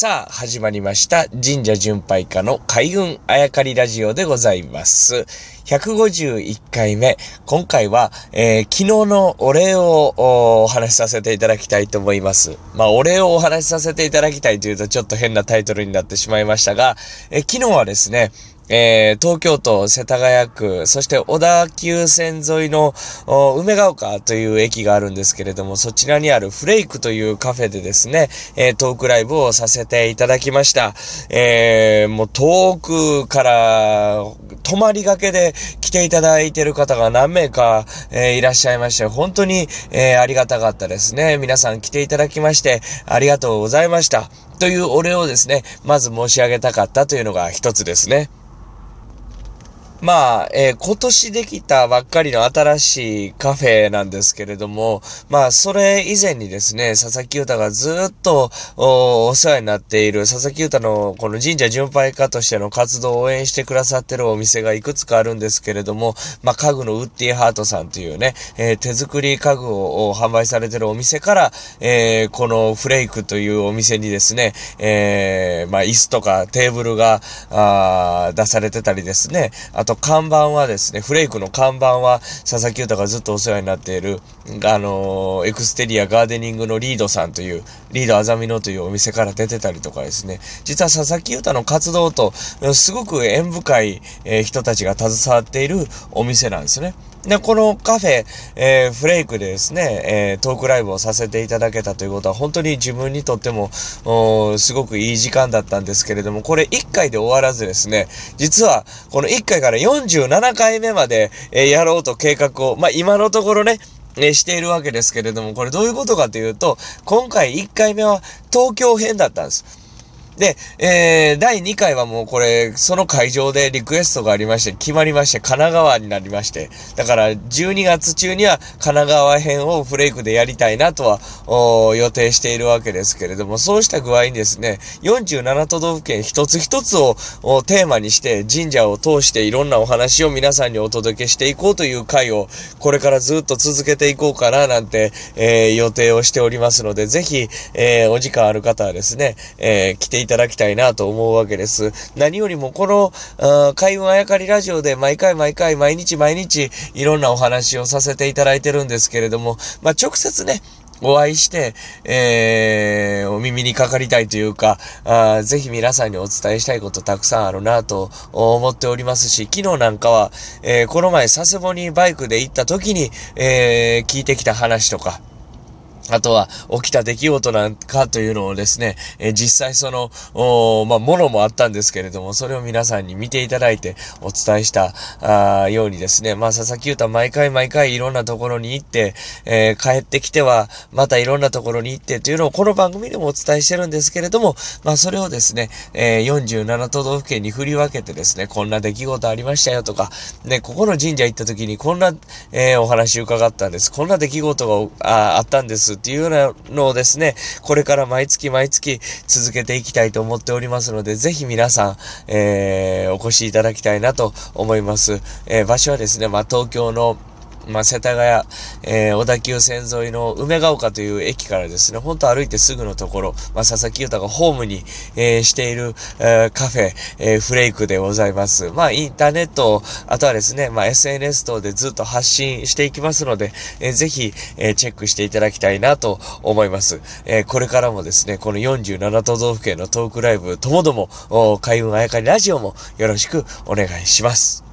さあ、始まりました。神社巡拝家の海軍あやかりラジオでございます。151回目。今回は、えー昨日のお礼をおお話しさせていただきたいと思います。まあ、お礼をお話しさせていただきたいというとちょっと変なタイトルになってしまいましたが、えー昨日はですね、えー東京都世田谷区、そして小田急線沿いの梅ヶ丘という駅があるんですけれども、そちらにあるフレイクというカフェでですね、えートークライブをさせていただきました。えーもう遠くから泊まりがけで来ていただいている方が何名か、えいらっしゃいまして、本当に、えありがたかったですね。皆さん来ていただきまして、ありがとうございました。というお礼をですね、まず申し上げたかったというのが一つですね。まあ、えー今年できたばっかりの新しいカフェなんですけれども、まあ、それ以前にですね、佐々木歌がずっとおお世話になっている、佐々木歌のこの神社巡拝家としての活動を応援してくださってるお店がいくつかあるんですけれども、まあ、家具のウッディハートさんというね、えー手作り家具を販売されてるお店から、えーこのフレイクというお店にですね、えーまあ、椅子とかテーブルが、あ出されてたりですね、と看板はですね、フレイクの看板は佐々木豊がずっとお世話になっている、あのーエクステリアガーデニングのリードさんという、リードあざみのというお店から出てたりとかですね、実は佐々木豊の活動と、すごく縁深い、え人たちが携わっているお店なんですね。で、このカフェ、えーフレイクでですね、えートークライブをさせていただけたということは、本当に自分にとっても、すごくいい時間だったんですけれども、これ1回で終わらずですね、実は、この1回から47回目まで、えーやろうと計画を、まあ、今のところね、えしているわけですけれども、これどういうことかというと、今回1回目は東京編だったんです。で、えー、第2回はもうこれ、その会場でリクエストがありまして、決まりまして、神奈川になりまして、だから12月中には神奈川編をフレイクでやりたいなとは、お予定しているわけですけれども、そうした具合にですね、47都道府県一つ一つをテーマにして、神社を通していろんなお話を皆さんにお届けしていこうという回を、これからずっと続けていこうかななんて、えー予定をしておりますので、ぜひ、えーお時間ある方はですね、えー来ていただきたいなと思うわけです。何よりもこの、あ開運あやかりラジオで毎回毎回毎日毎日いろんなお話をさせていただいてるんですけれども、まあ、直接ね、お会いして、えー、お耳にかかりたいというか、あぜひ皆さんにお伝えしたいことたくさんあるなと思っておりますし、昨日なんかは、えーこの前佐世保にバイクで行った時に、えー聞いてきた話とか、あとは、起きた出来事なんかというのをですね、え実際その、おまあ、ものもあったんですけれども、それを皆さんに見ていただいてお伝えした、あようにですね、まあ、佐々木歌毎回毎回いろんなところに行って、えー帰ってきては、またいろんなところに行ってというのをこの番組でもお伝えしてるんですけれども、まあ、それをですね、えー47都道府県に振り分けてですね、こんな出来事ありましたよとか、ね、ここの神社行った時にこんな、えーお話伺ったんです。こんな出来事がああったんですっていうようなのをですね、これから毎月毎月続けていきたいと思っておりますので、ぜひ皆さん、えーお越しいただきたいなと思います。えー場所はですね、まあ、東京のまあ、世田谷、えー小田急線沿いの梅ヶ丘という駅からですね、ほんと歩いてすぐのところ、まあ、佐々木歌がホームに、えーしている、えーカフェ、えーフレイクでございます。まあ、インターネット、あとはですね、まあ、SNS 等でずっと発信していきますので、えーぜひ、えーチェックしていただきたいなと思います。えーこれからもですね、この47都道府県のトークライブともども、開運あやかりラジオもよろしくお願いします。